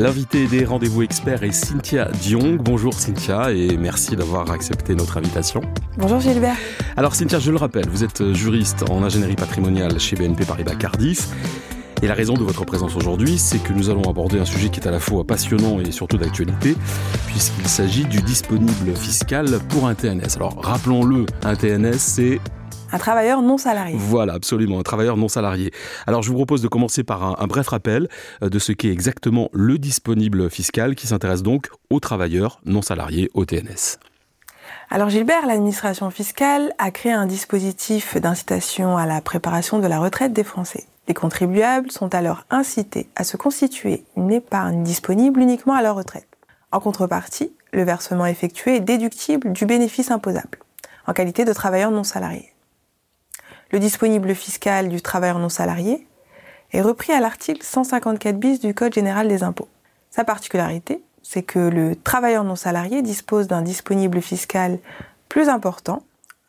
L'invité des rendez-vous experts est Cynthia Diong. Bonjour Cynthia et merci d'avoir accepté notre invitation. Bonjour Gilbert. Alors Cynthia, je le rappelle, vous êtes juriste en ingénierie patrimoniale chez BNP Paribas Cardiff. Et la raison de votre présence aujourd'hui, c'est que nous allons aborder un sujet qui est à la fois passionnant et surtout d'actualité, puisqu'il s'agit du disponible fiscal pour un TNS. Alors rappelons-le, un TNS, c'est un travailleur non salarié. Voilà, absolument, un travailleur non salarié. Alors je vous propose de commencer par un, bref rappel euh, de ce qu'est exactement le disponible fiscal qui s'intéresse donc aux travailleurs non salariés au TNS. Alors Gilbert, l'administration fiscale a créé un dispositif d'incitation à la préparation de la retraite des Français. Les contribuables sont alors incités à se constituer une épargne disponible uniquement à leur retraite. En contrepartie, le versement effectué est déductible du bénéfice imposable, en qualité de travailleur non salarié le disponible fiscal du travailleur non salarié est repris à l'article 154 bis du Code général des impôts. Sa particularité, c'est que le travailleur non salarié dispose d'un disponible fiscal plus important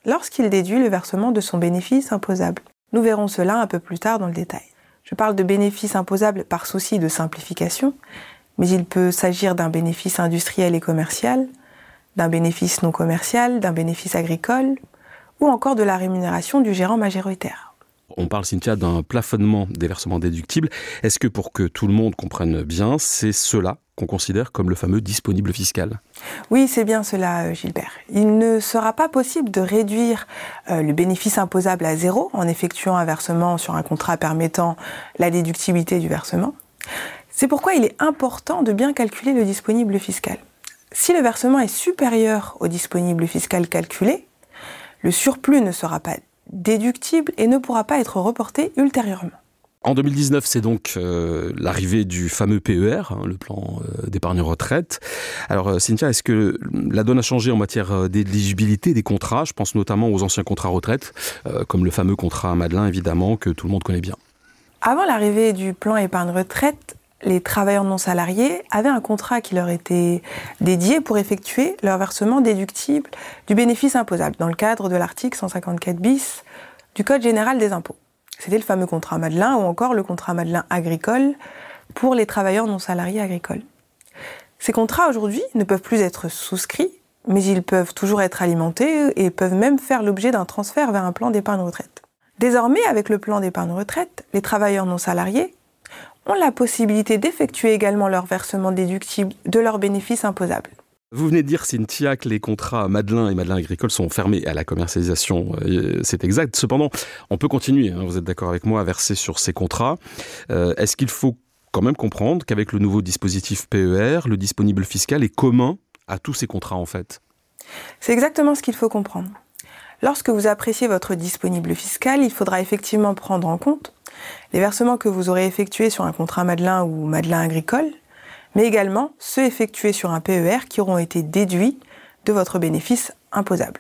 lorsqu'il déduit le versement de son bénéfice imposable. Nous verrons cela un peu plus tard dans le détail. Je parle de bénéfice imposable par souci de simplification, mais il peut s'agir d'un bénéfice industriel et commercial, d'un bénéfice non commercial, d'un bénéfice agricole, ou encore de la rémunération du gérant majoritaire. On parle, Cynthia, d'un plafonnement des versements déductibles. Est-ce que pour que tout le monde comprenne bien, c'est cela qu'on considère comme le fameux disponible fiscal? Oui, c'est bien cela, euh, Gilbert. Il ne sera pas possible de réduire euh, le bénéfice imposable à zéro en effectuant un versement sur un contrat permettant la déductibilité du versement. C'est pourquoi il est important de bien calculer le disponible fiscal. Si le versement est supérieur au disponible fiscal calculé, le surplus ne sera pas déductible et ne pourra pas être reporté ultérieurement. En 2019, c'est donc euh, l'arrivée du fameux PER, hein, le plan euh, d'épargne retraite. Alors, euh, Cynthia, est-ce que la donne a changé en matière d'éligibilité des contrats? Je pense notamment aux anciens contrats retraite, comme le fameux contrat Madelin, évidemment, que tout le monde connaît bien. Avant l'arrivée du plan épargne retraite, les travailleurs non salariés avaient un contrat qui leur était dédié pour effectuer leur versement déductible du bénéfice imposable dans le cadre de l'article 154 bis du Code général des impôts. C'était le fameux contrat Madelin ou encore le contrat Madelin agricole pour les travailleurs non salariés agricoles. Ces contrats aujourd'hui ne peuvent plus être souscrits, mais ils peuvent toujours être alimentés et peuvent même faire l'objet d'un transfert vers un plan d'épargne retraite. Désormais, avec le plan d'épargne retraite, les travailleurs non salariés ont la possibilité d'effectuer également leur versement déductible de leurs bénéfices imposables. Vous venez de dire, Cynthia, que les contrats Madelin et Madelin Agricole sont fermés à la commercialisation. Euh, c'est exact. Cependant, on peut continuer, hein, vous êtes d'accord avec moi, à verser sur ces contrats. Euh, est-ce qu'il faut quand même comprendre qu'avec le nouveau dispositif PER, le disponible fiscal est commun à tous ces contrats en fait? C'est exactement ce qu'il faut comprendre. Lorsque vous appréciez votre disponible fiscal, il faudra effectivement prendre en compte les versements que vous aurez effectués sur un contrat Madelin ou Madelin agricole, mais également ceux effectués sur un PER qui auront été déduits de votre bénéfice imposable.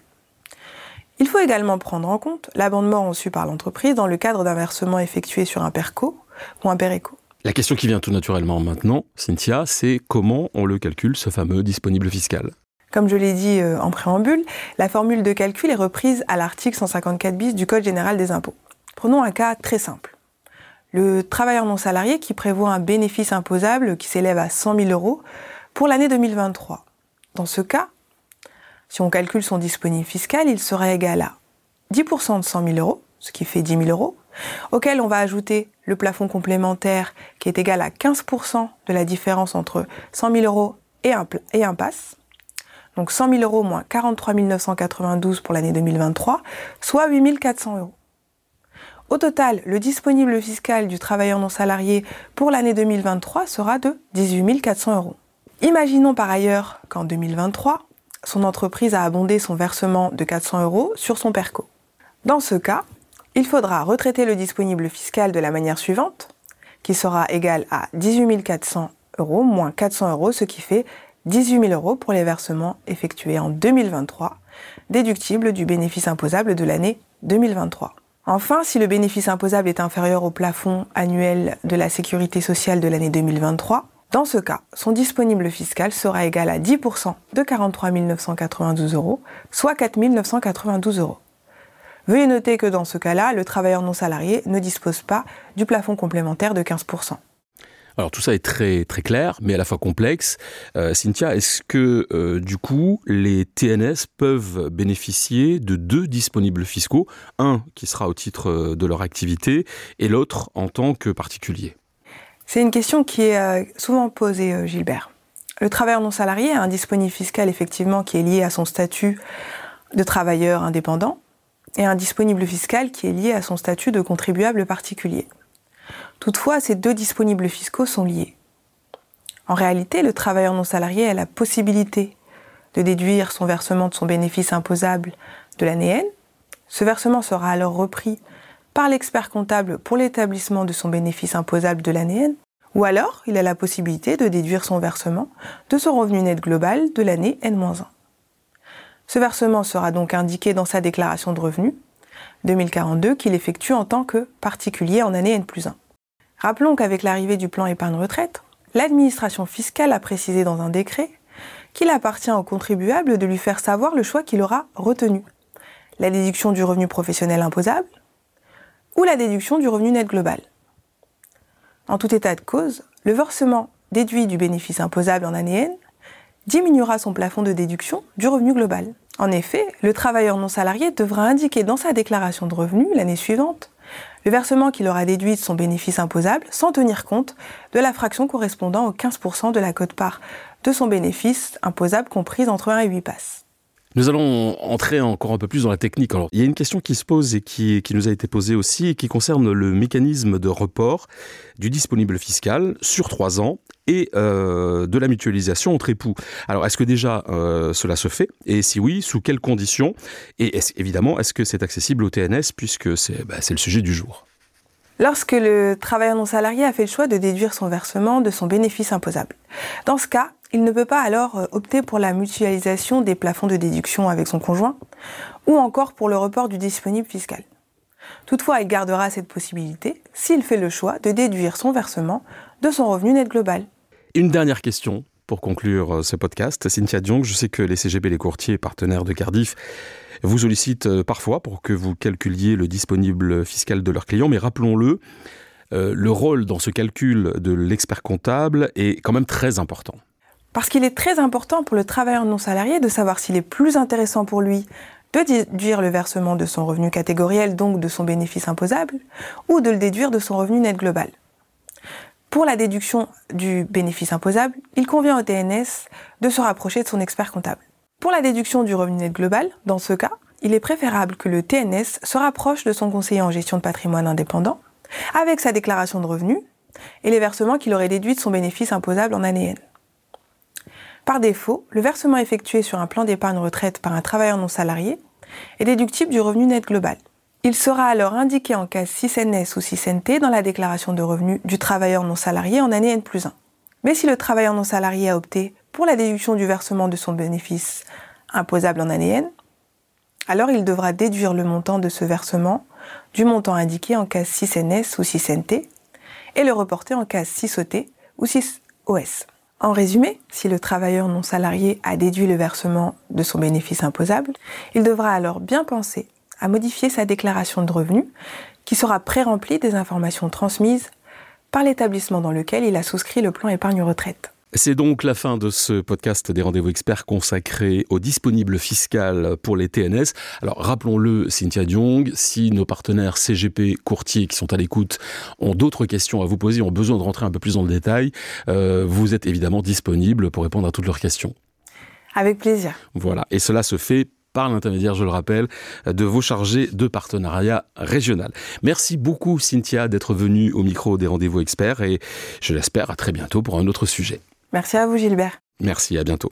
Il faut également prendre en compte l'abondement reçu par l'entreprise dans le cadre d'un versement effectué sur un PERCO ou un PERECO. La question qui vient tout naturellement maintenant, Cynthia, c'est comment on le calcule, ce fameux disponible fiscal? Comme je l'ai dit euh, en préambule, la formule de calcul est reprise à l'article 154 bis du Code général des impôts. Prenons un cas très simple le travailleur non salarié qui prévoit un bénéfice imposable qui s'élève à 100 000 euros pour l'année 2023. Dans ce cas, si on calcule son disponible fiscal, il sera égal à 10% de 100 000 euros, ce qui fait 10 000 euros, auquel on va ajouter le plafond complémentaire qui est égal à 15% de la différence entre 100 000 euros et un, et un pass. Donc 100 000 euros moins 43 992 pour l'année 2023, soit 8 400 euros. Au total, le disponible fiscal du travailleur non salarié pour l'année 2023 sera de 18 400 euros. Imaginons par ailleurs qu'en 2023, son entreprise a abondé son versement de 400 euros sur son PERCO. Dans ce cas, il faudra retraiter le disponible fiscal de la manière suivante, qui sera égal à 18 400 euros moins 400 euros, ce qui fait 18 000 euros pour les versements effectués en 2023, déductibles du bénéfice imposable de l'année 2023. Enfin, si le bénéfice imposable est inférieur au plafond annuel de la sécurité sociale de l'année 2023, dans ce cas, son disponible fiscal sera égal à 10% de 43 992 euros, soit 4 992 euros. Veuillez noter que dans ce cas-là, le travailleur non salarié ne dispose pas du plafond complémentaire de 15%. Alors tout ça est très clair, mais à la fois complexe. Euh, Cynthia, est-ce que euh, du coup les TNS peuvent bénéficier de deux disponibles fiscaux, un qui sera au titre euh, de leur activité et l'autre en tant que particulier? C'est une question qui est souvent posée, Gilbert. Le travailleur non salarié a un disponible fiscal effectivement qui est lié à son statut de travailleur indépendant et un disponible fiscal qui est lié à son statut de contribuable particulier. Toutefois, ces deux disponibles fiscaux sont liés. En réalité, le travailleur non salarié a la possibilité de déduire son versement de son bénéfice imposable de l'année N. Ce versement sera alors repris par l'expert comptable pour l'établissement de son bénéfice imposable de l'année N. Ou alors, il a la possibilité de déduire son versement de son revenu net global de l'année N-1. Ce versement sera donc indiqué dans sa déclaration de revenus 2042 qu'il effectue en tant que particulier en année N plus 1. Rappelons qu'avec l'arrivée du plan épargne-retraite, l'administration fiscale a précisé dans un décret qu'il appartient au contribuable de lui faire savoir le choix qu'il aura retenu. La déduction du revenu professionnel imposable ou la déduction du revenu net global. En tout état de cause, le versement déduit du bénéfice imposable en année N diminuera son plafond de déduction du revenu global. En effet, le travailleur non salarié devra indiquer dans sa déclaration de revenus l'année suivante le versement qu'il aura déduit de son bénéfice imposable sans tenir compte de la fraction correspondant aux 15% de la cote-part de son bénéfice imposable comprise entre 1 et 8 passes. Nous allons entrer encore un peu plus dans la technique. Il y a une question qui se pose et qui, qui nous a été posée aussi et qui concerne le mécanisme de report du disponible fiscal sur trois ans et euh, de la mutualisation entre époux. Alors, est-ce que déjà euh, cela se fait? Et si oui, sous quelles conditions? Et évidemment, est-ce que c'est accessible au TNS puisque c'est bah, le sujet du jour? Lorsque le travailleur non salarié a fait le choix de déduire son versement de son bénéfice imposable. Dans ce cas, il ne peut pas alors euh, opter pour la mutualisation des plafonds de déduction avec son conjoint ou encore pour le report du disponible fiscal. Toutefois, il gardera cette possibilité s'il fait le choix de déduire son versement de son revenu net global. Une dernière question pour conclure euh, ce podcast. Cynthia Diong, je sais que les CGB, les courtiers partenaires de Cardiff, vous sollicitent euh, parfois pour que vous calculiez le disponible fiscal de leurs clients, mais rappelons-le, le rôle dans ce calcul de l'expert comptable est quand même très important. Parce qu'il est très important pour le travailleur non salarié de savoir s'il est plus intéressant pour lui de déduire le versement de son revenu catégoriel, donc de son bénéfice imposable, ou de le déduire de son revenu net global. Pour la déduction du bénéfice imposable, il convient au TNS de se rapprocher de son expert comptable. Pour la déduction du revenu net global, dans ce cas, il est préférable que le TNS se rapproche de son conseiller en gestion de patrimoine indépendant, avec sa déclaration de revenus et les versements qu'il aurait déduits de son bénéfice imposable en année N. Par défaut, le versement effectué sur un plan d'épargne retraite par un travailleur non salarié est déductible du revenu net global. Il sera alors indiqué en cas 6NS ou 6NT dans la déclaration de revenus du travailleur non salarié en année N plus 1. Mais si le travailleur non salarié a opté pour la déduction du versement de son bénéfice imposable en année N, alors il devra déduire le montant de ce versement du montant indiqué en cas 6NS ou 6NT et le reporter en cas 6OT ou 6OS. En résumé, si le travailleur non salarié a déduit le versement de son bénéfice imposable, il devra alors bien penser à modifier sa déclaration de revenus qui sera pré-remplie des informations transmises par l'établissement dans lequel il a souscrit le plan épargne-retraite. C'est donc la fin de ce podcast des rendez-vous experts consacré au disponible fiscal pour les TNS. Alors rappelons-le, Cynthia Diong, si nos partenaires CGP courtiers qui sont à l'écoute ont d'autres questions à vous poser, ont besoin de rentrer un peu plus dans le détail, euh, vous êtes évidemment disponible pour répondre à toutes leurs questions. Avec plaisir. Voilà, et cela se fait par l'intermédiaire, je le rappelle, de vos chargés de partenariat régional. Merci beaucoup Cynthia d'être venue au micro des rendez-vous experts et je l'espère à très bientôt pour un autre sujet. Merci à vous Gilbert. Merci, à bientôt.